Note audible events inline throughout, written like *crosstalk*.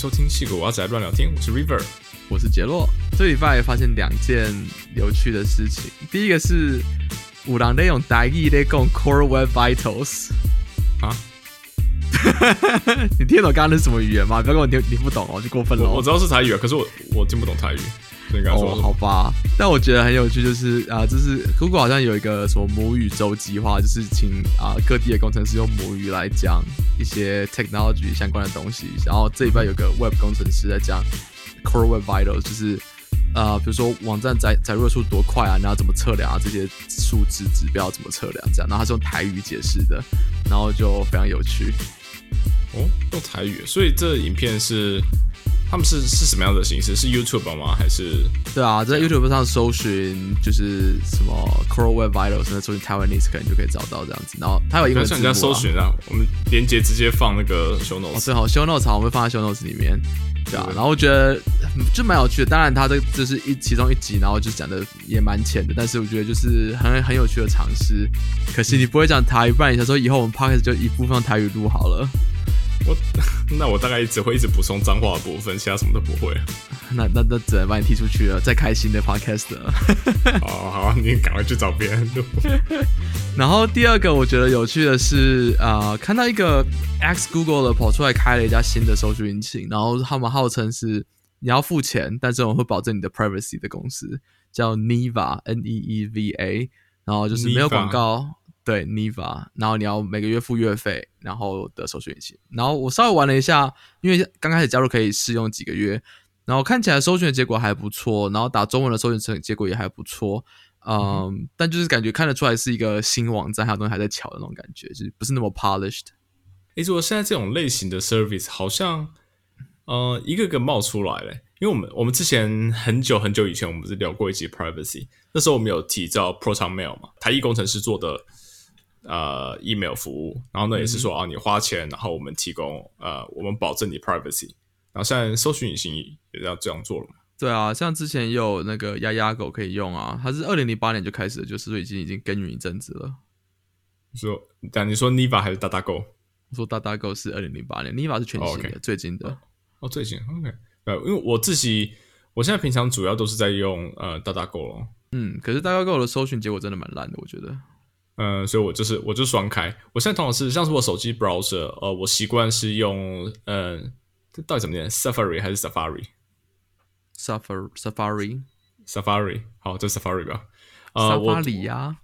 收听《戏狗娃仔乱聊天》，我是 River。我是杰洛。这礼拜发现两件有趣的事情。第一个是五郎在用台语在讲 Core Web Vitals 啊，*laughs* 你听得懂刚刚那是什么语言吗？不要跟我你，你不懂哦，就过分了哦。我我知道是台语啊，可是我我听不懂台语。哦，好吧，但我觉得很有趣，就是啊，就是 Google 好像有一个什么母语周计划，就是请啊各地的工程师用母语来讲一些 technology 相关的东西。然后这礼拜有个 Web 工程师在讲 Core Web Vitals，就是啊，比如说网站载载入的速度多快啊，你要怎么测量啊，这些数值指标怎么测量这样。然后他是用台语解释的，然后就非常有趣。哦，用台语，所以这影片是他们是是什么样的形式？是 YouTube 吗？还是对啊，在 YouTube 上搜寻就是什么 Core Web Vitals，那搜寻 Taiwanese 可能就可以找到这样子。然后它有英不要像文字幕、啊、人家搜寻啊？我们连接直接放那个 show 哦，notes。最好 show notes 好，我们会放在 show notes 里面，对啊。然后我觉得嗯就蛮有趣的，当然它这这是一其中一集，然后就讲的也蛮浅的，但是我觉得就是很很有趣的尝试。可惜你不会讲台语，不然你想说以后我们 podcast 就一部分台语录好了。我 *laughs* 那我大概只会一直补充脏话的部分，其他什么都不会。*laughs* 那那那只能把你踢出去了，再开新的 podcast 了。哦，*laughs* 好，你赶快去找别人录。然后第二个我觉得有趣的是，呃，看到一个 X Google 的跑出来开了一家新的搜索引擎，然后他们号称是你要付钱，但是我们会保证你的 privacy 的公司，叫 Neva N E E V A，然后就是没有广告，对 Niva，然后你要每个月付月费，然后的搜索引擎。然后我稍微玩了一下，因为刚开始加入可以试用几个月，然后看起来搜寻的结果还不错，然后打中文的搜寻成结果也还不错。嗯，但就是感觉看得出来是一个新网站，还有东西还在瞧的那种感觉，就是不是那么 polished。诶，如果现在这种类型的 service 好像呃一个个冒出来了，因为我们我们之前很久很久以前我们不是聊过一集 privacy，那时候我们有提到 Proton Mail 嘛，台艺工程师做的呃 email 服务，然后呢也是说啊你花钱，然后我们提供呃我们保证你 privacy，然后现在搜寻引擎也要这样做了嘛。对啊，像之前也有那个丫丫狗可以用啊，它是二零零八年就开始了，就是已经已经耕耘一阵子了。你说，但你说 Niva 还是 DataGo？我说大大狗是二零零八年，Niva 是全新的最近的。哦，最近 OK，呃，因为我自己我现在平常主要都是在用呃 DataGo 咯。嗯，可是大大狗的搜寻结果真的蛮烂的，我觉得。嗯，所以我就是我就双开。我现在通常是像是我手机 browser，呃，我习惯是用嗯，这到底怎么念？Safari 还是 Safari？Safari，Safari Safari 好，就 Safari 吧。呃，我里呀，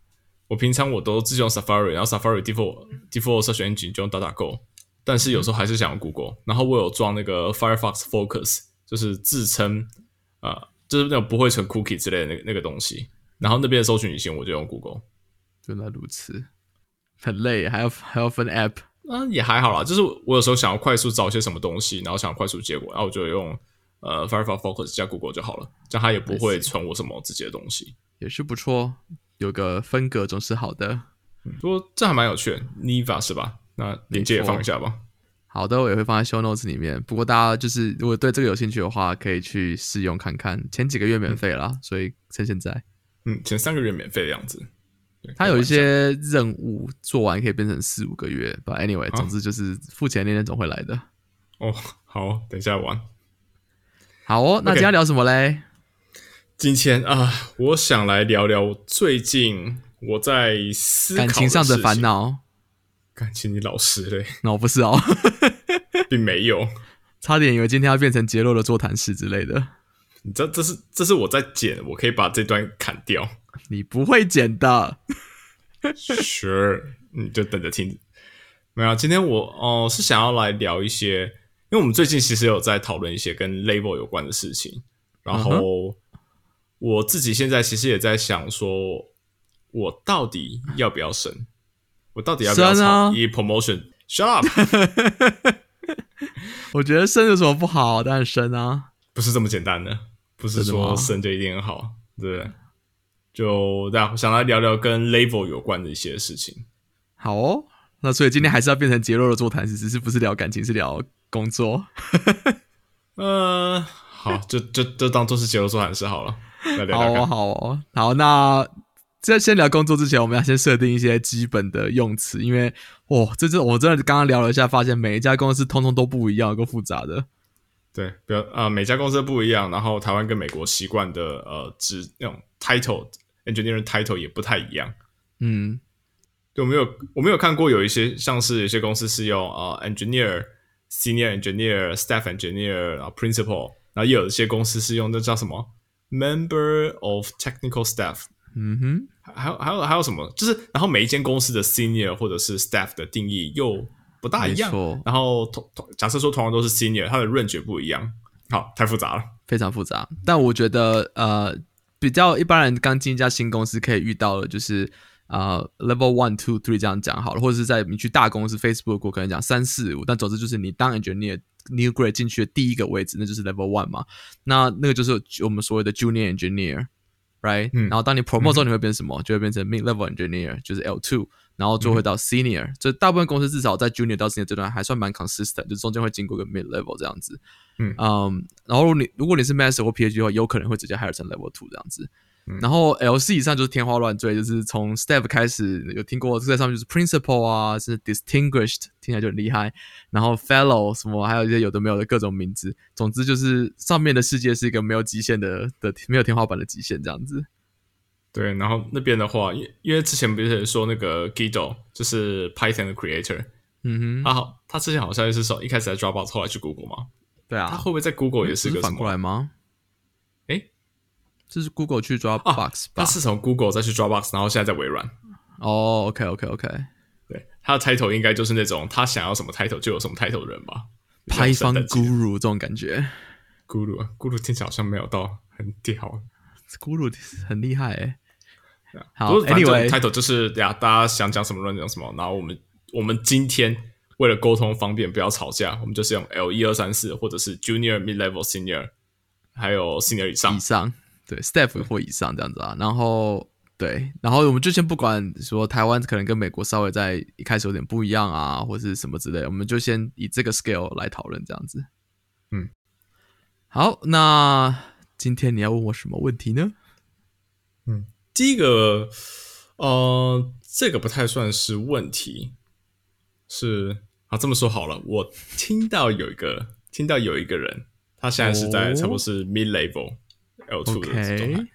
我平常我都自用 Safari，然后 Safari default default search engine 就用 DataGo，但是有时候还是想用 Google。然后我有装那个 Firefox Focus，就是自称呃，就是那种不会存 cookie 之类的那个那个东西。然后那边的搜寻引擎我就用 Google。原来如此，很累，还要还要分 app。嗯，也还好啦，就是我有时候想要快速找一些什么东西，然后想要快速结果，然后我就用呃 Firefox Focus 加 Google 就好了，这样它也不会存我什么自己的东西。也是不错，有个分隔总是好的。不过这还蛮有趣的，Niva 是吧？那链接也放一下吧。好的，我也会放在 show notes 里面。不过大家就是如果对这个有兴趣的话，可以去试用看看。前几个月免费啦，所以趁现在。嗯，前三个月免费的样子。对它有一些任务做完可以变成四五个月，But anyway，、啊总之就是付钱那天总会来的。哦，好，等一下玩。好哦，那今天聊什么嘞？今天啊，我想来聊聊最近我在思考感情上的烦。恼？感情你老实嘞，那、我不是哦，*laughs* 并没有。差点以为今天要变成杰洛的座谈室之类的。你知道这是这是我在剪，我可以把这段砍掉。你不会剪的。*laughs* Sure，你就等着听。没有啊，今天我哦、是想要来聊一些，因为我们最近其实有在讨论一些跟 label 有关的事情，然后我自己现在其实也在想说，我到底要不要升？我到底要不要炒 e promotion？Shut up！*laughs* 我觉得生有什么不好？当然生啊。不是这么简单的，不是说升就一定很好，对不对？就大家想来聊聊跟 level 有关的一些事情。好哦，那所以今天还是要变成杰洛的座谈室，只是不是聊感情，是聊工作。*laughs* 呃，好，就就就当做是节奏做喊事好了，来聊好哦，好哦，好。那在先聊工作之前，我们要先设定一些基本的用词，因为哇，这次我真的刚刚聊了一下，发现每一家公司通通都不一样，够复杂的。对，比如呃，每家公司不一样，然后台湾跟美国习惯的呃职那种 title engineering title 也不太一样。嗯，对，我没有我没有看过有一些像是有些公司是用呃 engineer、senior engineer、staff engineer principal，然后也有一些公司是用那叫什么 member of technical staff。嗯哼，还有还有还有什么？就是然后每一间公司的 senior 或者是 staff 的定义又不大一样。然后同同假设说同样都是 senior，它的 range 也不一样。好，太复杂了。非常复杂。但我觉得，呃，比较一般人刚进一家新公司可以遇到的，就是呃 level one two three 这样讲好了，或者是在你去大公司 Facebook 我可能讲三四五，但总之就是你当 engineer new grade 进去的第一个位置，那就是 level one 嘛。那那个就是我们所谓的 junior engineer。right，、嗯然后当你 promote 之后，你会变成什么？就会变成 mid level engineer，就是 L two，然后就会到 senior、就大部分公司至少在 junior 到 senior 这段还算蛮 consistent，就中间会经过个 mid level 这样子。嗯嗯，然后如果你如果你是 master 或 PhD 的话，有可能会直接 hire 成 level two 这样子。嗯然后 LC 以上就是天花乱坠，就是从 step 开始有听过，在上面就是 principal 啊，是 distinguished，听起来就很厉害。然后 fellow 什么，还有一些有的没有的各种名字。总之就是上面的世界是一个没有极限的的没有天花板的极限这样子。对，然后那边的话，因因为之前不是说那个 Guido 就是 Python 的 creator，嗯哼，他好，他之前好像是说一开始在 Dropbox，后来去 Google 嘛，对啊，他会不会在 Google 也是个反过来么？吗？诶这是 Google 去 Dropbox 吧他？是从 Google 再去 Dropbox，然后现在在微软。哦，OK OK OK，对，他的 title 应该就是那种他想要什么 title 就有什么 title 的人吧。Python Guru 这种感觉咕噜啊，咕噜听起来好像没有到很屌。，Guru 很厉害诶。好反正这种，Anyway，title 就是呀，大家想讲什么乱讲什么。然后我们我们今天为了沟通方便，不要吵架，我们就是用 L 一二三四，或者是 Junior、Mid Level、Senior，还有 Senior 以上以。上，对，staff 或以上这样子啊。然后对，然后我们就先不管说台湾可能跟美国稍微在一开始有点不一样啊，或是什么之类，我们就先以这个 scale 来讨论这样子。嗯，好，那今天你要问我什么问题呢？第一个，呃，这个不太算是问题，是啊，这么说好了，我听到有一个，听到有一个人，他现在是在哦。差不多是 mid level L two 的状态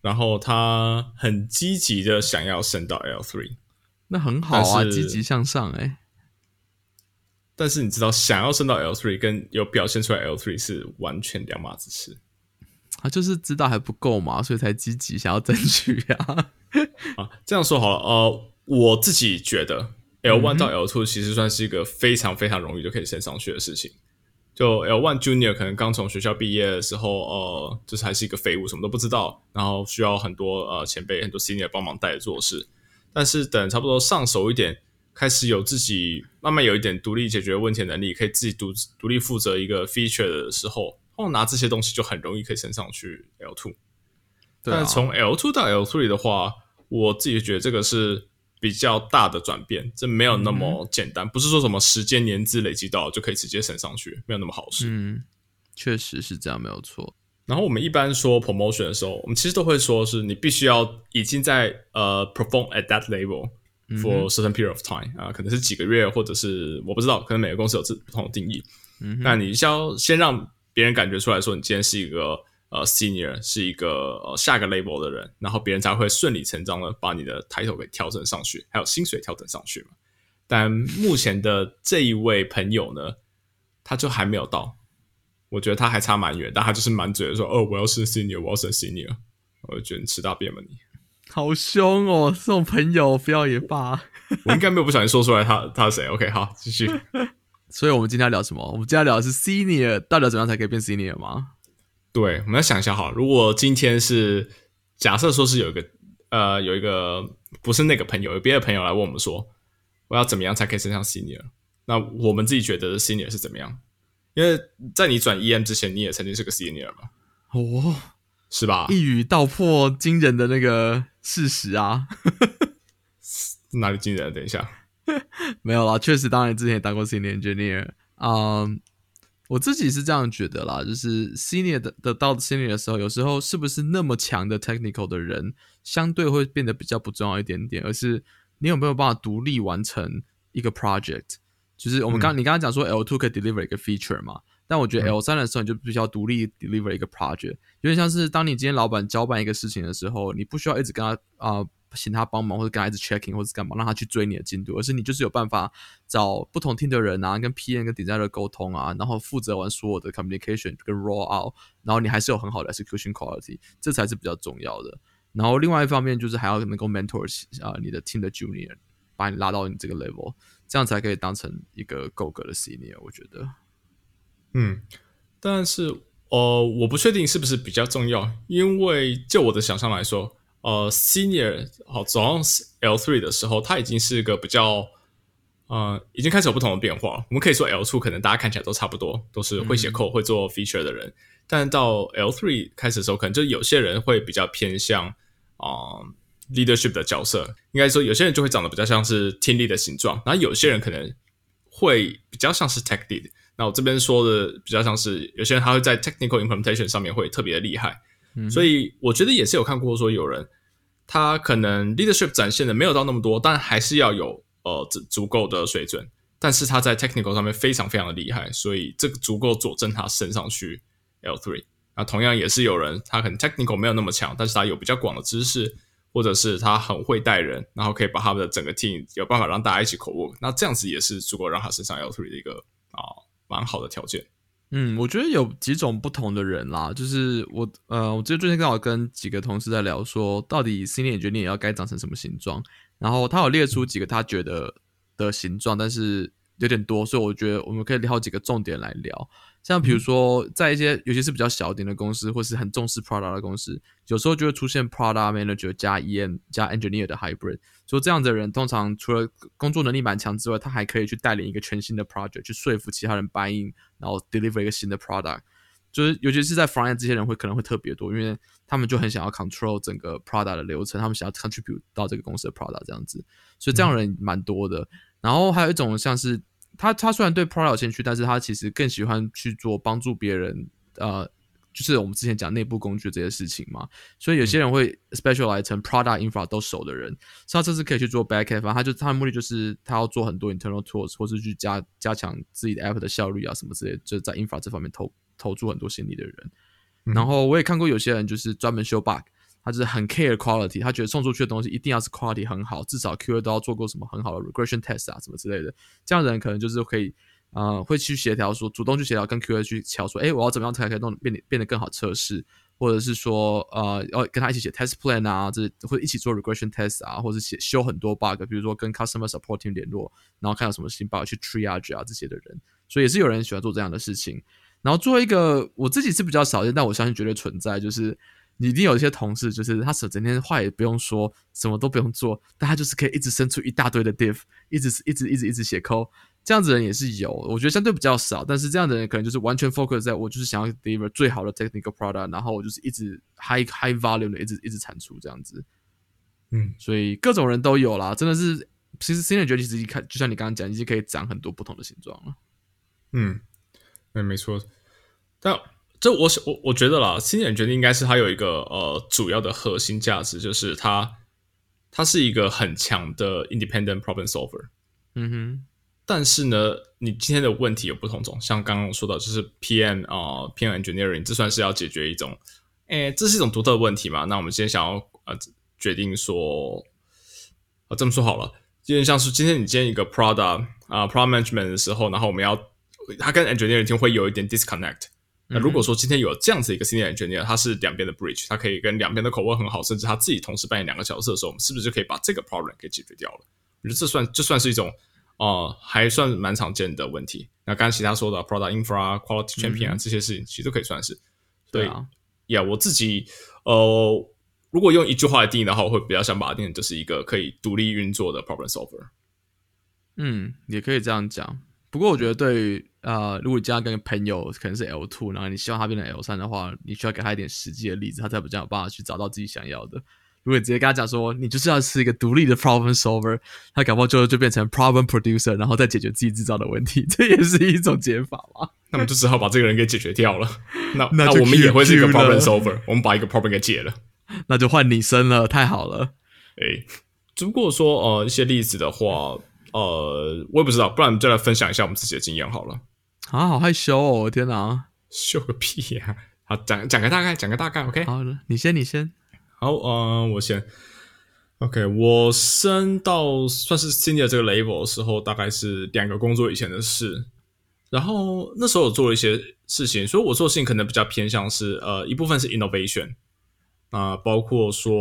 然后他很积极的想要升到 L three，那很好啊，积极向上哎、但是你知道，想要升到 L three 跟有表现出来 L three 是完全两码子事他就是知道还不够嘛，所以才积极想要争取啊。*laughs* 啊。这样说好了，呃，我自己觉得 L 嗯 one 到 L two 其实算是一个非常非常容易就可以升上去的事情。就 L one Junior 可能刚从学校毕业的时候，呃，就是还是一个废物，什么都不知道，然后需要很多呃前辈、很多 Senior 帮忙带着做事。但是等差不多上手一点，开始有自己慢慢有一点独立解决问题的能力，可以自己独独立负责一个 feature 的时候，后拿这些东西就很容易可以升上去 L two。对啊但从 L two 到 L three 的话，我自己觉得这个是比较大的转变，这没有那么简单，不是说什么时间年资累积到就可以直接升上去，没有那么好事。嗯，确实是这样，没有错。然后我们一般说 promotion 的时候，我们其实都会说是你必须要已经在呃 perform at that level for certain period of time 啊、可能是几个月，或者是我不知道，可能每个公司有自不同的定义。嗯哼那你需要先让别人感觉出来说你今天是一个呃 senior，是一个呃下个 level 的人，然后别人才会顺理成章的把你的抬头给调整上去，还有薪水调整上去嘛。但目前的这一位朋友呢，他就还没有到，我觉得他还差蛮远，但他就是满嘴的说哦我要升 senior，我要升 senior，我就觉得你吃大便吧你。好凶哦，这种朋友不要也罢。我应该没有不小心说出来他他是谁？OK，好，继续。所以我们今天要聊什么？我们今天要聊的是 senior，到底要怎么样才可以变 senior 吗？对，我们要想一下哈，如果今天是假设说是有一个呃有一个不是那个朋友，有别的朋友来问我们说，我要怎么样才可以升上 senior？那我们自己觉得 senior 是怎么样？因为在你转 EM 之前，你也曾经是个 senior 嘛，哦，是吧？一语道破惊人的那个事实啊！*laughs* 哪里惊人？等一下，*laughs* 没有啦，确实，当然之前也当过 senior engineer 啊、我自己是这样觉得啦，就是 senior 的的到 senior 的时候，有时候是不是那么强的 technical 的人，相对会变得比较不重要一点点，而是你有没有办法独立完成一个 project。就是我们刚、你刚刚讲说 L two 可以 deliver 一个 feature 嘛，但我觉得 L 三的时候，你就必须要独立 deliver 一个 project，有点像是当你今天老板交办一个事情的时候，你不需要一直跟他啊。请他帮忙，或者跟他一直 checking，或者干嘛，让他去追你的进度，而是你就是有办法找不同 team 的人啊，跟 PM 跟 designer 沟通啊，然后负责完所有的 communication 跟 roll out，然后你还是有很好的 execution quality，这才是比较重要的。然后另外一方面就是还要能够 mentor 啊你的 team 的 junior，把你拉到你这个 level，这样才可以当成一个够格的 senior。我觉得，嗯，但是呃，我不确定是不是比较重要，因为就我的想象来说。呃，senior 好，走上 L three 的时候，它已经是一个比较，呃，已经开始有不同的变化。我们可以说 L two 可能大家看起来都差不多，都是会写 code、会做 feature 的人。但到 L three 开始的时候，可能就有些人会比较偏向啊 leadership 的角色。应该说，有些人就会长得比较像是听力的形状，然后有些人可能会比较像是 tech lead。那我这边说的比较像是有些人他会在 technical implementation 上面会特别的厉害。所以我觉得也是有看过说有人他可能 leadership 展现的没有到那么多，但还是要有呃足足够的水准。但是他在 technical 上面非常非常的厉害，所以这个足够佐证他升上去 L three。那同样也是有人他可能 technical 没有那么强，但是他有比较广的知识，或者是他很会带人，然后可以把他们的整个 team 有办法让大家一起口 work。那这样子也是足够让他升上 L three 的一个啊蛮好的条件。嗯，我觉得有几种不同的人啦，就是我呃，我记得最近刚好跟几个同事在聊，说到底心理决定要该长成什么形状，然后他有列出几个他觉得的形状，但是有点多，所以我觉得我们可以挑几个重点来聊。像比如说，在一些尤其是比较小点的公司，或是很重视 product 的公司，有时候就会出现 product manager 加 EM 加 engineer 的 hybrid。所以这样的人通常除了工作能力蛮强之外，他还可以去带领一个全新的 project，去说服其他人 buy in，然后 deliver 一个新的 product。就是尤其是在 front end 这些人会可能会特别多，因为他们就很想要 control 整个 product 的流程，他们想要 contribute 到这个公司的 product 这样子。所以这样的人蛮多的。然后还有一种像是。他他虽然对 product 有兴趣，但是他其实更喜欢去做帮助别人，呃，就是我们之前讲内部工具这些事情嘛。所以有些人会 specialize 成 product infra 都熟的人，他这次可以去做 backend，他就他的目的就是他要做很多 internal tools，或是去加加强自己的 app 的效率啊什么之类，就在 infra 这方面投投注很多心力的人。然后我也看过有些人就是专门修 bug。他就是很 care quality，他觉得送出去的东西一定要是 quality 很好，至少 QA 都要做过什么很好的 regression test 啊，什么之类的。这样的人可能就是可以，呃，会去协调，说主动去协调跟 QA 去调，说，哎，我要怎么样才可以弄变变得更好测试，或者是说，呃，要跟他一起写 test plan 啊，这或者一起做 regression test 啊，或者写修很多 bug，比如说跟 customer supporting 联络，然后看到什么新 bug 去 triage 啊这些的人，所以也是有人喜欢做这样的事情。然后做一个我自己是比较少见，但我相信绝对存在，就是。你一定有一些同事，就是他整整天话也不用说，什么都不用做，但他就是可以一直生出一大堆的 diff，一直一直一直一直写 code，这样子人也是有，我觉得相对比较少，但是这样的人可能就是完全 focus 在我就是想要 deliver 最好的 technical product，然后我就是一直 high high volume 的一直一直产出这样子，嗯，所以各种人都有啦，真的是，其实 senior 其实一看，就像你刚刚讲，已经可以长很多不同的形状了，嗯，对，没错，但。这我我我觉得啦，新人决定应该是它有一个呃主要的核心价值，就是它它是一个很强的 independent problem solver。嗯哼。但是呢，你今天的问题有不同种，像刚刚说到，就是 PM 啊，PM engineering，这算是要解决一种，哎，这是一种独特的问题嘛？那我们今天想要呃决定说，啊这么说好了，有点像是今天你今天一个 product 啊 product management 的时候，然后我们要它跟 engineering team 会有一点 disconnect。那如果说今天有这样子一个 senior engineer，他是两边的 bridge，他可以跟两边的口味很好，甚至他自己同时扮演两个角色的时候，我们是不是就可以把这个 problem 给解决掉了？我觉得这算这算是一种哦，还算蛮常见的问题。那刚刚其他说的 product infra、quality champion 啊这些事情，其实都可以算是。对啊，呀，我自己呃，如果用一句话来定义的话，我会比较想把它定成就是一个可以独立运作的 problem solver。嗯，也可以这样讲。不过我觉得对于呃，如果这样跟朋友可能是 L two，然后你希望他变成 L 三的话，你需要给他一点实际的例子，他才比较有办法去找到自己想要的。如果你直接跟他讲说，你就是要是一个独立的 problem solver，他搞不好就就变成 problem producer，然后再解决自己制造的问题，*laughs* 这也是一种解法嘛。那么就只好把这个人给解决掉了。*laughs* 那那我们也会是一个 problem solver，我们把一个 problem 给解了，那就换你生了，太好了。哎，如果说呃一些例子的话，呃，我也不知道，不然就来分享一下我们自己的经验好了。啊，好害羞哦！天哪，秀个屁呀！好，讲讲个大概，讲个大概，OK。好的，你先，你先。好，嗯，我先。OK，我升到算是 senior 这个 level 的时候，大概是两个工作以前的事。然后那时候我做了一些事情，所以我做的事情可能比较偏向是，呃，一部分是 innovation，啊，包括说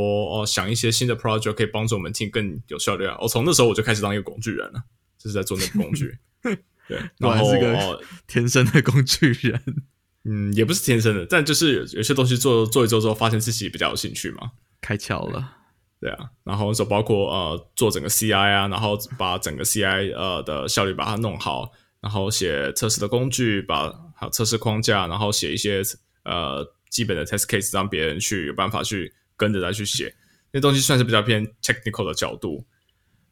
哦，想一些新的 project 可以帮助我们 team 更有效率啊。我从那时候我就开始当一个工具人了，就是在做那个工具。*laughs* 对，*laughs* 然后是个 *laughs* 天生的工具人。嗯，也不是天生的，但就是有些东西做做一做之后，发现自己比较有兴趣嘛，开窍了。对啊，然后就包括呃做整个 CI 啊，然后把整个 CI 呃的效率把它弄好，然后写测试的工具，把还有测试框架，然后写一些呃基本的 test case，让别人去有办法去跟着再去写，那东西算是比较偏 technical 的角度。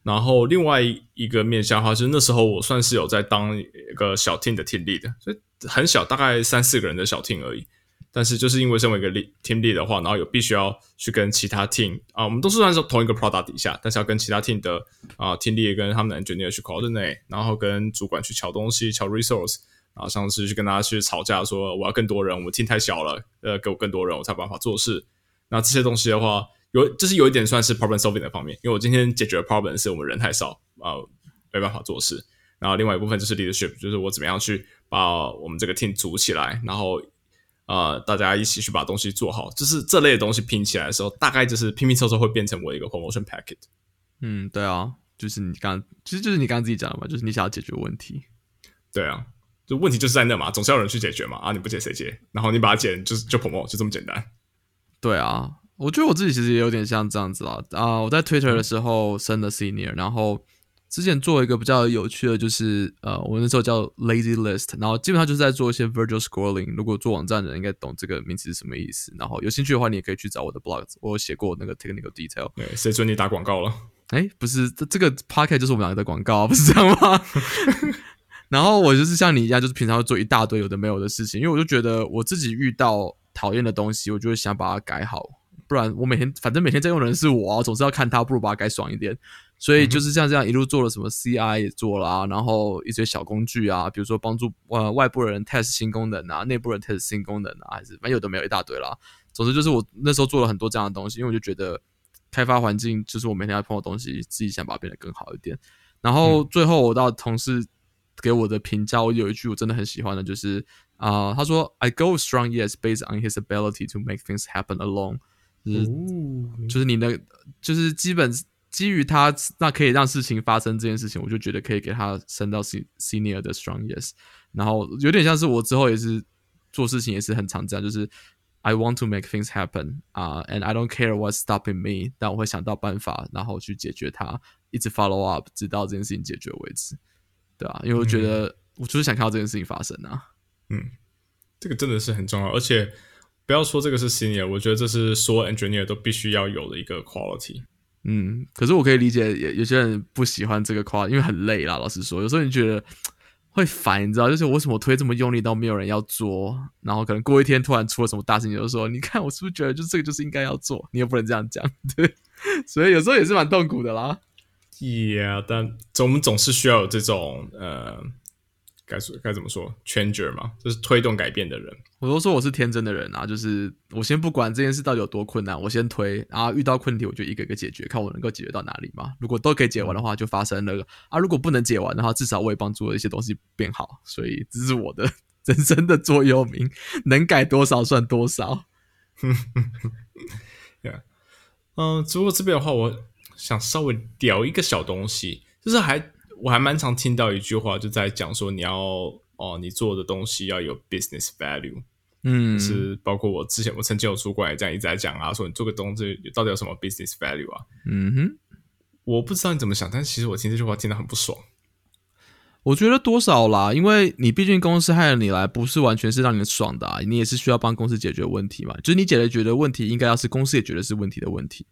然后另外一个面向的话，就是那时候我算是有在当一个小 team 的 team lead，所以很小，大概三四个人的小 team 而已。但是就是因为身为一个 team lead 的话，然后有必须要去跟其他 team 啊，我们都是算是同一个 product 底下，但是要跟其他 team 的啊 team lead 跟他们的 engineer 去 coordinate，然后跟主管去敲东西、敲 resource，然后上次去跟大家去吵架，说我要更多人，我们 team 太小了，呃，给我更多人，我才有办法做事。那这些东西的话。有，就是有一点算是 problem solving 的方面，因为我今天解决的 problem 是我们人太少啊，没办法做事。然后另外一部分就是 leadership，就是我怎么样去把我们这个 team 组起来，然后呃，大家一起去把东西做好。就是这类的东西拼起来的时候，大概就是拼拼凑凑会变成我一个 promotion packet。嗯，对啊，就是你刚，其实就是你刚刚自己讲的嘛，就是你想要解决问题。对啊，就问题就是在那嘛，总是要有人去解决嘛。啊，你不解谁解？然后你把它解，就是就 promote，就这么简单。对啊。我觉得我自己其实也有点像这样子啊啊！我在 Twitter 的时候升了 Senior，然后之前做一个比较有趣的，就是呃，我那时候叫 Lazy List，然后基本上就是在做一些 Virtual Scrolling。如果做网站的人应该懂这个名词是什么意思。然后有兴趣的话，你也可以去找我的 blog，我有写过那个 Technical Detail。对，谁准你打广告了？哎，不是，这这个 p o c k e t 就是我们两个的广告，不是这样吗？*laughs* 然后我就是像你一样，就是平常会做一大堆有的没有的事情，因为我就觉得我自己遇到讨厌的东西，我就会想把它改好。不然我每天反正每天在用的人是我啊，总是要看他，不如把它改爽一点。所以就是像这样一路做了什么 CI 也做了啊，然后一些小工具啊，比如说帮助呃外部人 test 新功能啊，内部人 test 新功能啊，还是反正有的没有一大堆啦。总之就是我那时候做了很多这样的东西，因为我就觉得开发环境就是我每天要碰的东西，自己想把它变得更好一点。然后最后我到同事给我的评价，我有一句我真的很喜欢的，就是啊，他说 I go strong yes based on his ability to make things happen alone。就是就是你的，就是基本基于他那可以让事情发生这件事情，我就觉得可以给他升到 senior 的 strong yes。然后有点像是我之后也是做事情也是很常这样，就是 I want to make things happen 啊，and I don't care what's stopping me，但我会想到办法，然后去解决它，一直 follow up，直到这件事情解决为止，对啊，因为我觉得我就是想看到这件事情发生啊。嗯，这个真的是很重要，而且。不要说这个是 senior，我觉得这是所有 engineer 都必须要有的一个 quality。嗯，可是我可以理解，有有些人不喜欢这个 quality，因为很累啦。老实说，有时候你觉得会烦，你知道，就是为什么推这么用力，都没有人要做，然后可能过一天突然出了什么大事情，就说你看我是不是觉得，就这个就是应该要做，你也不能这样讲，对。所以有时候也是蛮痛苦的啦。Yeah，但总我们总是需要有这种呃。该说该怎么说，changer 嘛，就是推动改变的人。我都说我是天真的人啊，就是我先不管这件事到底有多困难，我先推，然后遇到问题我就一个一个解决，看我能够解决到哪里嘛。如果都可以解完的话，就发生了啊；如果不能解完的话，至少我也帮助了一些东西变好。所以这是我的 *laughs* 人生的座右铭：能改多少算多少。*laughs* 对，嗯，不过这边的话，我想稍微聊一个小东西，就是还。我还蛮常听到一句话，就在讲说你要哦，你做的东西要有 business value，嗯，是包括我之前我曾经有出过也这样一直在讲啊，说你做个东西到底有什么 business value 啊？嗯哼，我不知道你怎么想，但其实我听这句话听得很不爽。我觉得多少啦，因为你毕竟公司害了你来，不是完全是让你爽的，你也是需要帮公司解决问题嘛。就是你解决的问题，应该要是公司也觉得是问题的问题。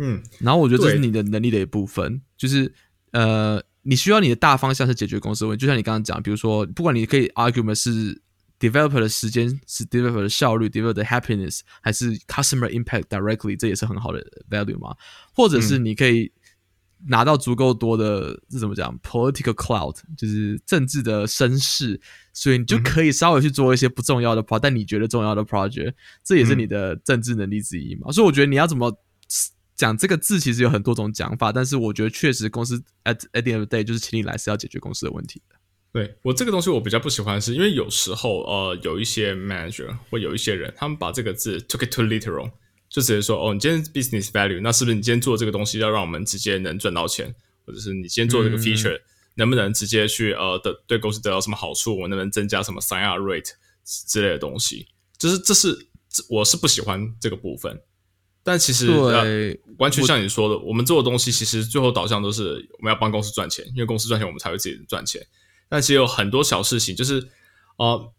嗯，然后我觉得这是你的能力的一部分，就是呃。你需要你的大方向是解决公司问题，就像你刚刚讲，比如说，不管你可以 argument 是 developer 的时间，是 developer 的效率，developer 的 happiness，还是 customer impact directly，这也是很好的 value 嘛？或者是你可以拿到足够多的这怎么讲？political cloud，就是政治的声势，所以你就可以稍微去做一些不重要的 project，但你觉得重要的 project，这也是你的政治能力之一嘛。所以我觉得你要怎么讲这个字，其实有很多种讲法，但是我觉得确实公司 at at the end of the day 就是请你来是要解决公司的问题的。对我这个东西我比较不喜欢，是因为有时候呃有一些 manager 或有一些人，他们把这个字 took it too literal。就直接说哦，你今天 business value，那是不是你今天做这个东西要让我们直接能赚到钱，或者是你今天做这个 feature 能不能直接去呃的对公司得到什么好处？我能不能增加什么 sign up rate 之类的东西？就是这是我是不喜欢这个部分。但其实对，完全像你说的，我们做的东西其实最后导向都是我们要帮公司赚钱，因为公司赚钱我们才会自己赚钱。但其实有很多小事情，就是呃，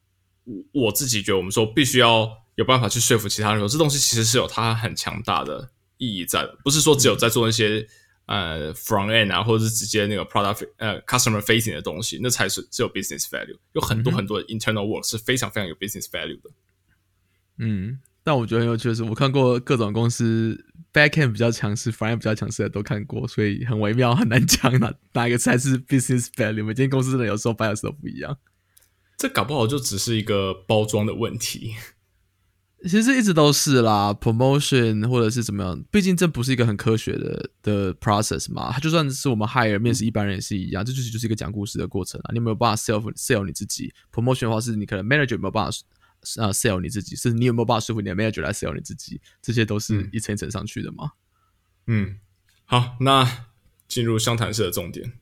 我自己觉得我们说必须要。有办法去说服其他人，说这东西其实是有它很强大的意义在的，不是说只有在做那些呃 front end 啊，或者是直接那个 product 呃 customer facing 的东西，那才是只有 business value。有很多很多的 internal work 是非常非常有 business value 的。嗯，但我觉得很有趣的是，我看过各种公司 back end 比较强势，front end 比较强势的都看过，所以很微妙，很难讲哪哪一个才是 business value。每间公司真的有时候 bias 都不一样，这搞不好就只是一个包装的问题。其实一直都是啦，promotion 或者是怎么样，毕竟这不是一个很科学的的 process 嘛。它就算是我们 hire 面试一般人也是一样，这就是就是一个讲故事的过程啊。你有没有办法 self sell 你自己？promotion 的话是你可能 manager 有没有办法啊 sell 你自己？是你有没有办法说服你的 manager 来 sell 你自己？这些都是一层一层上去的嘛。嗯，好，那进入湘潭市的重点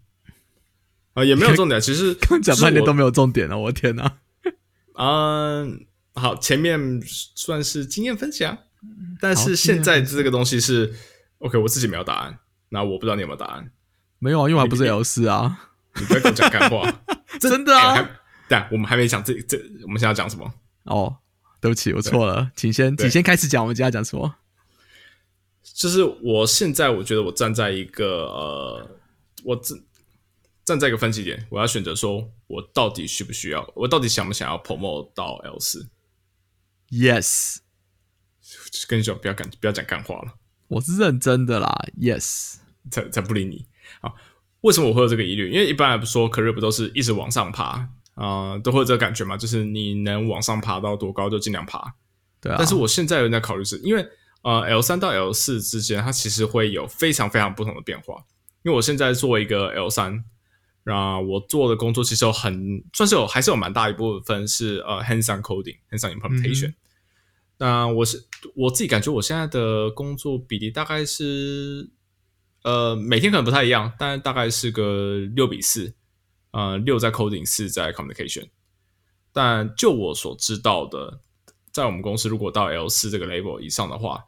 啊，也没有重点，其实 *laughs* 刚讲半天都没有重点了，我的天哪！*laughs* 嗯。好，前面算是经验分享，但是现在这个东西是 OK，我自己没有答案，那我不知道你有没有答案。没有啊，因为还不是 L 四啊。你不要跟我讲干话，*laughs* 真的啊。对，我们还没讲这这，我们现在要讲什么？哦，对不起，我错了，请先，请先开始讲，我们今天要讲什么？就是我现在我觉得我站在一个呃，我站站在一个分歧点，我要选择说我到底需不需要，我到底想不想要 promote 到 L 四？Yes，跟你说不要讲不要讲干话了，我是认真的啦。Yes，才才不理你啊！为什么我会有这个疑虑？因为一般来不说，career 不都是一直往上爬啊，都会有这个感觉嘛，就是你能往上爬到多高就尽量爬。对啊。但是我现在有在考虑，是因为呃，L 三到 L 四之间，它其实会有非常非常不同的变化。因为我现在做一个 L 三。那，我做的工作其实有很算是有，还是有蛮大一部分是呃，hands-on coding，hands-on implementation。那我是我自己感觉，我现在的工作比例大概是呃，每天可能不太一样，但大概是个六比四，呃，六在 coding，四在 communication。但就我所知道的，在我们公司如果到 L 四这个 level 以上的话，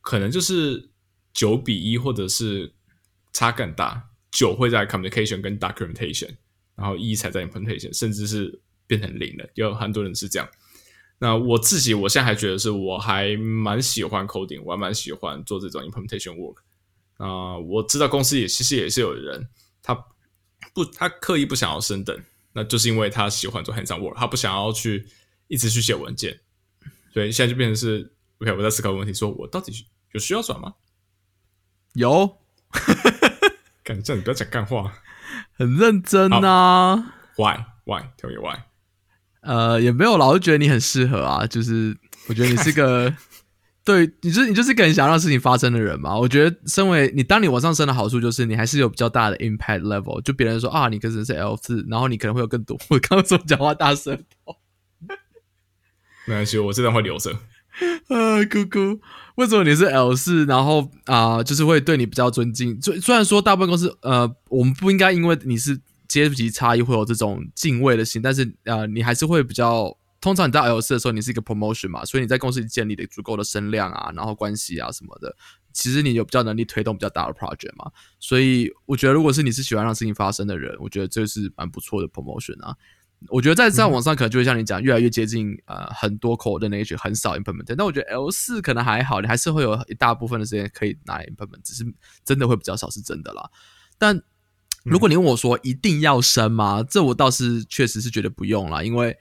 可能就是九比一，或者是差更大。九会在 communication 跟 documentation，然后一才在 implementation，甚至是变成零的。有很多人是这样。那我自己，我现在还觉得是我还蛮喜欢 coding，我还蛮喜欢做这种 implementation work。啊，我知道公司也其实也是有人，他不，他刻意不想要升等，那就是因为他喜欢做 hands-on work，他不想要去一直去写文件。所以现在就变成是，OK，我在思考问题，说我到底有需要转吗？有。*laughs* 干这你不要讲干话，*laughs* 很认真啊。Why Why Tell me why？呃，也没有老是觉得你很适合啊。就是我觉得你是个对，你就是你就是个很想让事情发生的人嘛。我觉得身为你，当你往上升的好处就是你还是有比较大的 impact level。就别人说啊，你可能是 L 四，然后你可能会有更多。我刚刚说讲话大声，没关系，我这段会留着。*laughs* 啊，姑姑。为什么你是 L 四？然后啊，就是会对你比较尊敬。虽虽然说大部分公司，呃，我们不应该因为你是阶级差异会有这种敬畏的心，但是啊，你还是会比较。通常你在 L 四的时候，你是一个 promotion 嘛，所以你在公司里建立的足够的声量啊，然后关系啊什么的，其实你有比较能力推动比较大的 project 嘛。所以我觉得，如果是你是喜欢让事情发生的人，我觉得这是蛮不错的 promotion 啊。我觉得在在网上可能就会像你讲，越来越接近呃很多句，很少 implement。但我觉得 L 四可能还好，你还是会有一大部分的时间可以拿 implement，只是真的会比较少，是真的啦。但如果你问我说一定要升吗？这我倒是确实是觉得不用啦，因为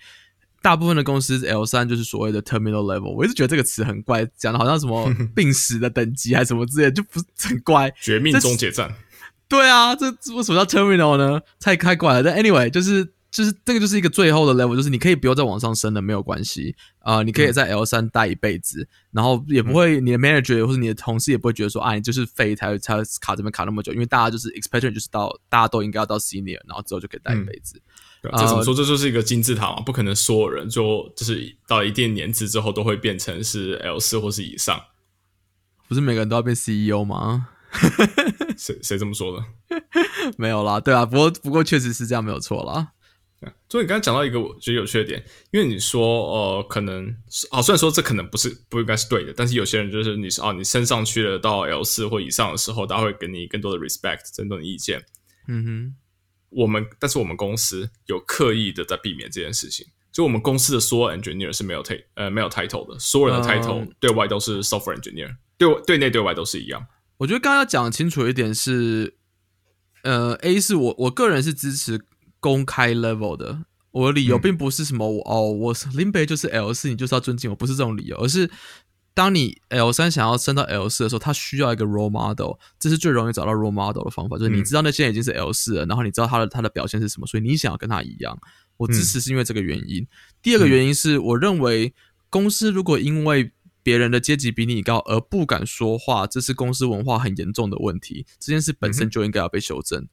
大部分的公司 L 三就是所谓的 terminal level。我一直觉得这个词很怪，讲的好像什么 *laughs* 病死的等级还是什么之类，就不是很怪。绝命终结战。对啊，这这为什么叫 terminal 呢？太开怪了。但 anyway，就是就是这个就是一个最后的 level，就是你可以不用再往上升了，没有关系啊、你可以在 L 三待一辈子，然后也不会、你的 manager 或者你的同事也不会觉得说啊，你就是废才才卡这边卡那么久，因为大家就是 expectation 就是到大家都应该要到 senior，然后之后就可以待一辈子。这怎么说？这就是一个金字塔嘛，不可能所有人就就是到一定年资之后都会变成是 L 四或是以上。不是每个人都要变 CEO 吗？*laughs* 谁谁这么说的？*laughs* 没有啦，对啊，不过不过确实是这样，没有错啦。所以你刚才讲到一个我觉得有趣的点，因为你说呃，可能是啊，虽然说这可能不是不应该是对的，但是有些人就是你是啊，你升上去了到 L 四或以上的时候，大家会给你更多的 respect，尊重你的意见。嗯哼，我们但是我们公司有刻意的在避免这件事情，就我们公司的所有 engineer 是没有 t 呃没有 title 的，所有人的 title、嗯对外都是 software engineer，对对内对外都是一样。我觉得刚刚要讲清楚一点是，呃，A 是我我个人是支持公开 level 的。我的理由嗯并不是什么我、哦，我是林北就是 L 四，你就是要尊敬我，不是这种理由，而是当你 L 三想要升到 L 四的时候，他需要一个 role model，这是最容易找到 role model 的方法，就是你嗯知道那些人已经是 L 四了，然后你知道他的他的表现是什么，所以你想要跟他一样。我支持是因为这个原因。第二个原因是，我认为公司如果因为别人的阶级比你高而不敢说话，这是公司文化很严重的问题。这件事本身就应该要被修正。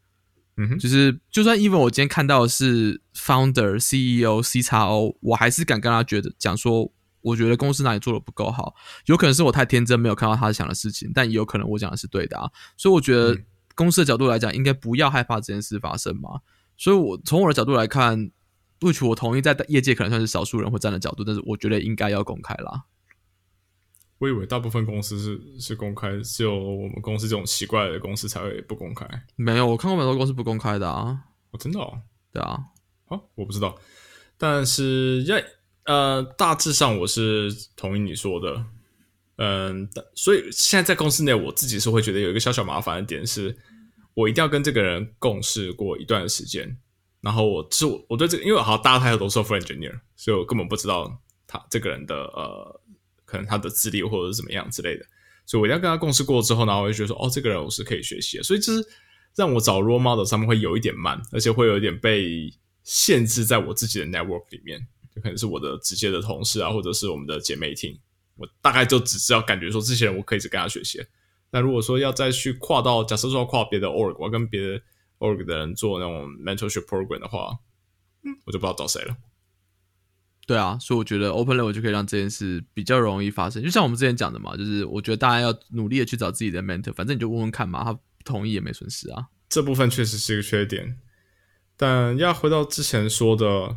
嗯哼，就是就算 even 我今天看到的是 founder、CEO、C 叉 O，我还是敢跟他觉得讲说，我觉得公司哪里做的不够好，有可能是我太天真，没有看到他想的事情，但也有可能我讲的是对的啊。所以我觉得嗯公司的角度来讲，应该不要害怕这件事发生嘛。所以我从我的角度来看，which 我同意在业界可能算是少数人会站的角度，但是我觉得应该要公开啦。我以为大部分公司是是公开，只有我们公司这种奇怪的公司才会不公开。没有，我看过蛮多公司不公开的啊，哦，真的哦，对啊，好，我不知道，但是要呃，大致上我是同意你说的，嗯，所以现在在公司内，我自己是会觉得有一个小小麻烦的点是，我一定要跟这个人共事过一段时间，然后我是我我对这个，因为好像大家抬头都是 software engineer，所以我根本不知道他这个人的呃，可能他的资历或者是怎么样之类的，所以我一定要跟他共事过之后，然后我就觉得说，哦，这个人我是可以学习的，所以就是让我找 role model 上面会有一点慢，而且会有一点被限制在我自己的 network 里面，可能是我的直接的同事啊，或者是我们的姐妹 team，我大概就只知道感觉说这些人我可以只跟他学习。那如果说要再去跨到，假设说要跨别的 org，我要跟别的 org 的人做那种 mentorship program 的话，嗯，我就不知道找谁了。对啊，所以我觉得 open level 就可以让这件事比较容易发生。就像我们之前讲的嘛，就是我觉得大家要努力的去找自己的 mentor，反正你就问问看嘛，他不同意也没损失啊。这部分确实是一个缺点，但要回到之前说的，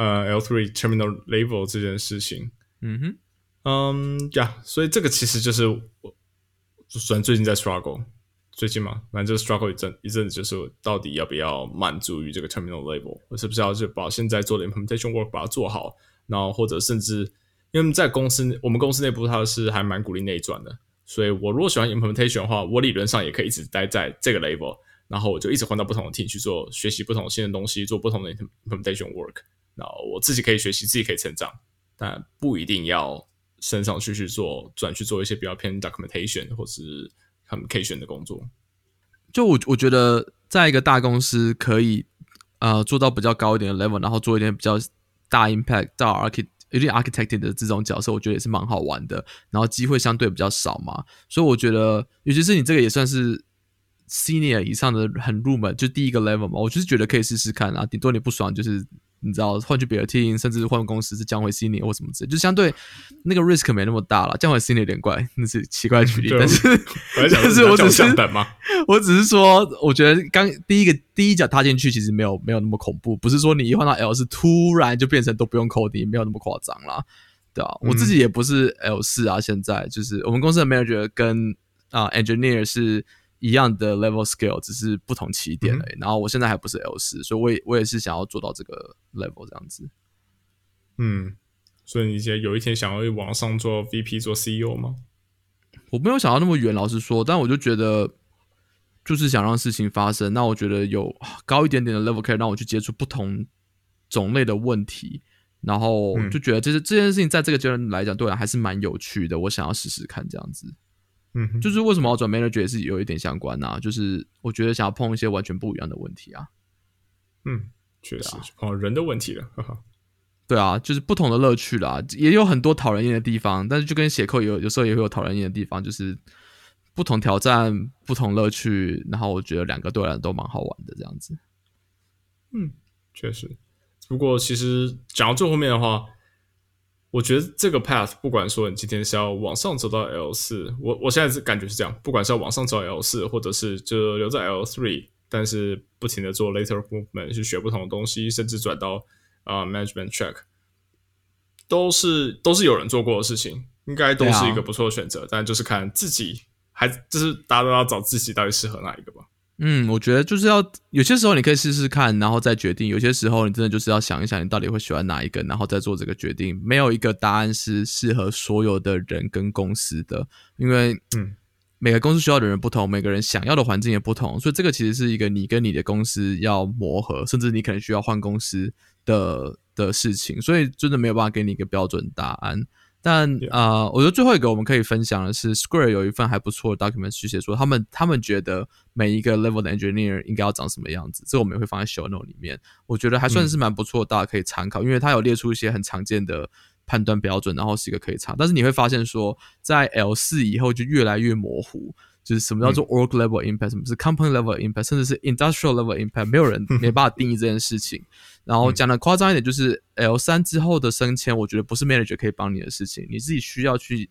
呃，L three terminal level 这件事情，嗯哼，嗯呀所以这个其实就是我，虽然最近在 struggle，最近嘛，反正就是 struggle 一阵一阵子，就是我到底要不要满足于这个 terminal level，我是不是要就把现在做的 implementation work 把它做好，然后或者甚至因为在公司我们公司内部它是还蛮鼓励内转的，所以我如果喜欢 implementation 的话，我理论上也可以一直待在这个 level，然后我就一直换到不同的 team 去做学习不同新的东西，做不同的 implementation work，然后我自己可以学习，自己可以成长，但不一定要升上去去做转去做一些比较偏 documentation 或是 communication 的工作。就我我觉得在一个大公司可以呃做到比较高一点的 level，然后做一点比较大 impact 到 architect 有点 architect 的这种角色，我觉得也是蛮好玩的。然后机会相对比较少嘛，所以我觉得，尤其是你这个也算是 senior 以上的很入门，就第一个 level 嘛，我就是觉得可以试试看啊。顶多你不爽，就是你知道换去别的 team，甚至换公司是降回 senior 或什么之类，就相对那个 risk 没那么大了。降回 senior 有点怪，那是奇怪的举例，但是但是我 *laughs* 只是？*laughs* 我只是说，我觉得刚第一个第一脚踏进去，其实没有没有那么恐怖，不是说你一换到 L 是突然就变成都不用 coding，没有那么夸张啦，对啊，我自己也不是 L 四啊，现在就是我们公司的 manager 跟啊、engineer 是一样的 level scale，只是不同起点而已。然后我现在还不是 L 四，所以我也我也是想要做到这个 level 这样子。嗯，所以你觉得有一天想要往上做 VP 做 CEO 吗？我没有想到那么远，老实说，但我就觉得就是想让事情发生。那我觉得有高一点点的 level 可以让我去接触不同种类的问题，然后嗯就觉得这是这件事情在这个阶段来讲，对我还是蛮有趣的。我想要试试看这样子。嗯，就是为什么要转 manager 也是有一点相关呐，就是我觉得想要碰一些完全不一样的问题啊。嗯，确实哦，人的问题了，哈哈。对啊，就是不同的乐趣啦，也有很多讨人厌的地方，但是就跟写扣有有时候也会有讨人厌的地方，就是不同挑战、不同乐趣，然后我觉得两个对我来都蛮好玩的这样子。嗯，确实。不过其实讲到最后面的话，我觉得这个 path 不管说你今天是要往上走到 L 四，我我现在是感觉是这样，不管是要往上走 L 四，或者是就留在 L three，但是不停的做 later movement 去学不同的东西，甚至转到。啊，management track 都是都是有人做过的事情，应该都是一个不错的选择。但就是看自己，还就是大家都要找自己到底适合哪一个吧。嗯，我觉得就是要有些时候你可以试试看，然后再决定；有些时候你真的就是要想一想，你到底会喜欢哪一个，然后再做这个决定。没有一个答案是适合所有的人跟公司的，因为嗯。每个公司需要的人不同，每个人想要的环境也不同，所以这个其实是一个你跟你的公司要磨合，甚至你可能需要换公司的的事情，所以真的没有办法给你一个标准答案。但啊，我觉得最后一个我们可以分享的是，Square 有一份还不错的 document 去写说，他们他们觉得每一个 level 的 engineer 应该要长什么样子，这我们也会放在 show note 里面。我觉得还算是蛮不错，大家可以参考，因为它有列出一些很常见的。判断标准，然后是一个可以查，但是你会发现说，在 L 四以后就越来越模糊，就是什么叫做 org level impact，什么是 company level impact，甚至是 industrial level impact，没有人 *laughs* 没办法定义这件事情。然后讲的夸张一点，就是 L 三之后的升迁，我觉得不是 manager 可以帮你的事情，你自己需要去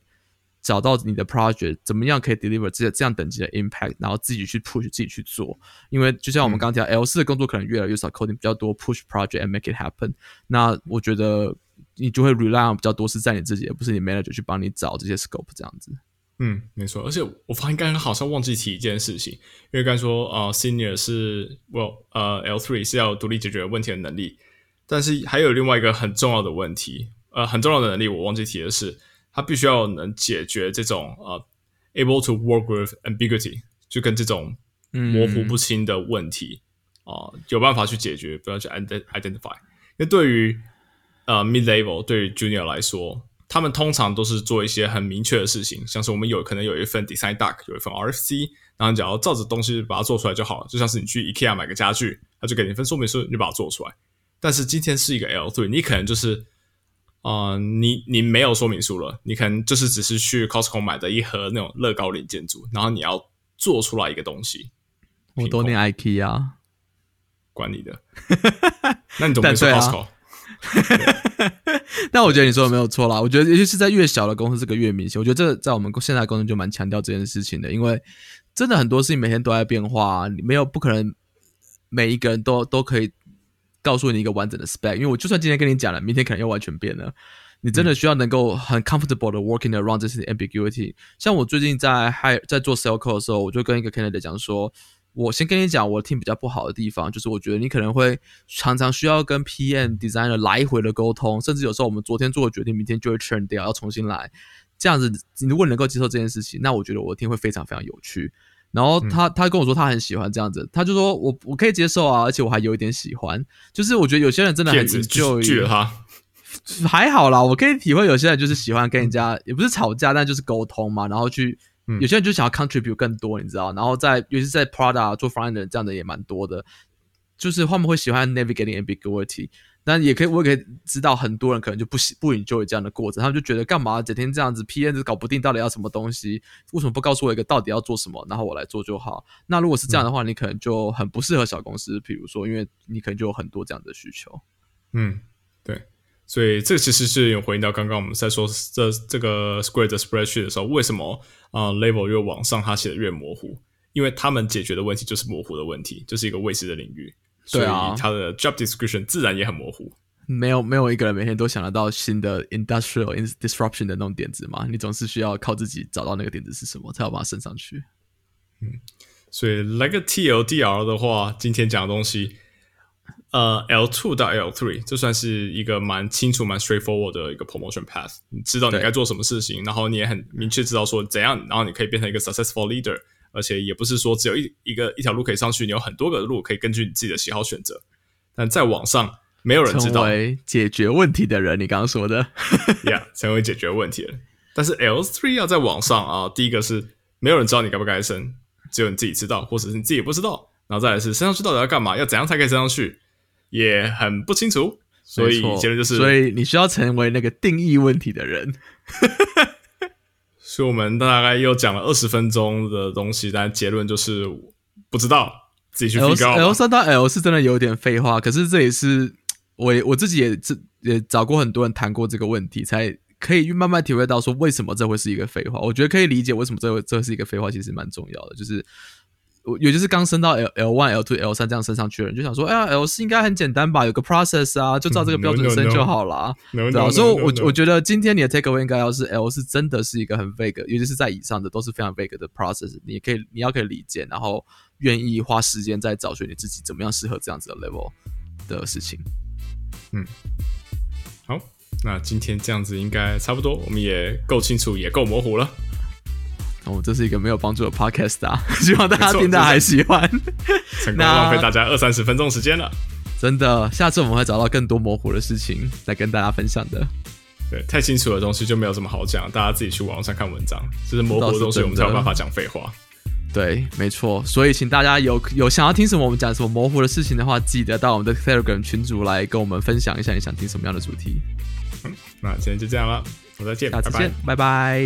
找到你的 project 怎么样可以 deliver 这这样等级的 impact，然后自己去 push 自己去做。因为就像我们刚刚讲，L 四的工作可能越来越少，coding 比较多，push project and make it happen。那我觉得。你就会 rely on 比较多是在你自己，而不是你 manager 去帮你找这些 scope 这样子。嗯，没错。而且我发现刚刚好像忘记提一件事情，因为刚说啊，senior 是 well 呃 L three 是要独立解决问题的能力，但是还有另外一个很重要的问题，呃，很重要的能力我忘记提的是，他必须要能解决这种呃 able to work with ambiguity，就跟这种模糊不清的问题啊，有办法去解决，不要去 identify。因为对于呃，mid level 对于 junior 来说，他们通常都是做一些很明确的事情，像是我们有可能有一份 design doc，有一份 RFC，然后你只要照着东西把它做出来就好了。就像是你去 IKEA 买个家具，他就给你一份说明书，你就把它做出来。但是今天是一个 L three，你可能就是啊，你你没有说明书了，你可能就是只是去 Costco 买的一盒那种乐高零件组，然后你要做出来一个东西。我多念 IKEA，管你的。那你怎么没说 *laughs* Costco？*laughs* 但我觉得你说的没有错啦。我觉得尤其是在越小的公司，这个越明显。我觉得这在我们现在公司就蛮强调这件事情的，因为真的很多事情每天都在变化，你没有不可能每一个人都都可以告诉你一个完整的 spec。因为我就算今天跟你讲了，明天可能又完全变了。你真的需要能够很 comfortable 的 working around 这些 ambiguity。像我最近在 hire 在做 sales call 的时候，我就跟一个 candidate 讲说。我先跟你讲，我听比较不好的地方，就是我觉得你可能会常常需要跟 PM designer 来回的沟通，甚至有时候我们昨天做的决定，明天就会 turn 掉，要重新来。这样子，如果能够接受这件事情，那我觉得我听会非常非常有趣。然后他他跟我说他很喜欢这样子，他就说我我可以接受啊，而且我还有一点喜欢。就是我觉得有些人真的很就拒了他，还好啦，我可以体会有些人就是喜欢跟人家也不是吵架，但就是沟通嘛，然后去。有些人就想要 contribute 更多，你知道，然后在尤其是在 Prada 做 f r o n t 的这样的也蛮多的，就是他们会喜欢 navigating ambiguity，但也可以我也可以知道很多人可能就不喜不 enjoy 这样的过程，他们就觉得干嘛整天这样子 PM 搞不定到底要什么东西，为什么不告诉我一个到底要做什么，然后我来做就好？那如果是这样的话，你可能就很不适合小公司，比如说，因为你可能就有很多这样的需求。嗯，对。所以这其实是有回应到刚刚我们在说这这个 Square 的 spreadsheet 的时候，为什么啊 level 越往上它写的越模糊？因为他们解决的问题就是模糊的问题，就是一个未知的领域，所以它的 job description 自然也很模糊。没有没有一个人每天都想得到新的 industrial disruption 的那种点子嘛？你总是需要靠自己找到那个点子是什么，才要把它升上去。嗯，所以来个 TLDR 的话，今天讲的东西。呃，L two 到 L three，这算是一个蛮清楚、蛮 straightforward 的一个 promotion path。你知道你该做什么事情，然后你也很明确知道说怎样，然后你可以变成一个 successful leader。而且也不是说只有一一个一条路可以上去，你有很多个路可以根据你自己的喜好选择。但在网上，没有人知道解决问题的人。你刚刚说的，*laughs* Yeah，成为解决问题的人。但是 L three 要在网上啊，第一个是没有人知道你该不该升，只有你自己知道，或者是你自己也不知道。然后再来是升上去到底要干嘛，要怎样才可以升上去，也很不清楚。所以结论就是，所以你需要成为那个定义问题的人。*laughs* 所以我们大概又讲了二十分钟的东西，但结论就是不知道，自己去 L L 三到 L 是真的有点废话，可是这也是我我自己也这也找过很多人谈过这个问题，才可以慢慢体会到说为什么这会是一个废话。我觉得可以理解为什么这这是一个废话，其实蛮重要的，就是。也就是刚升到 L L one L two L 三这样升上去的人，就想说，哎呀，L 四应该很简单吧？有个 process 啊，就照这个标准升就好了。对啊，所以，我我觉得今天你的 take away 应该要是 L 四真的是一个很 vague，尤其是在以上的都是非常 vague 的 process，你可以你要可以理解，然后愿意花时间在找寻你自己怎么样适合这样子的 level 的事情。嗯，好，那今天这样子应该差不多，我们也够清楚，也够模糊了。哦，这是一个没有帮助的 podcast 啊！*laughs* 希望大家听的还喜欢。*laughs* 成功浪费大家二三十分钟时间了，真的。下次我们会找到更多模糊的事情来跟大家分享的。对，太清楚的东西就没有什么好讲，大家自己去网上看文章。就是模糊的东西，我们才有办法讲废话。对，没错。所以，请大家有有想要听什么，我们讲什么模糊的事情的话，记得到我们的 Telegram 群组来跟我们分享一下，你想听什么样的主题。那今天就这样了，我再见，下次见，拜拜。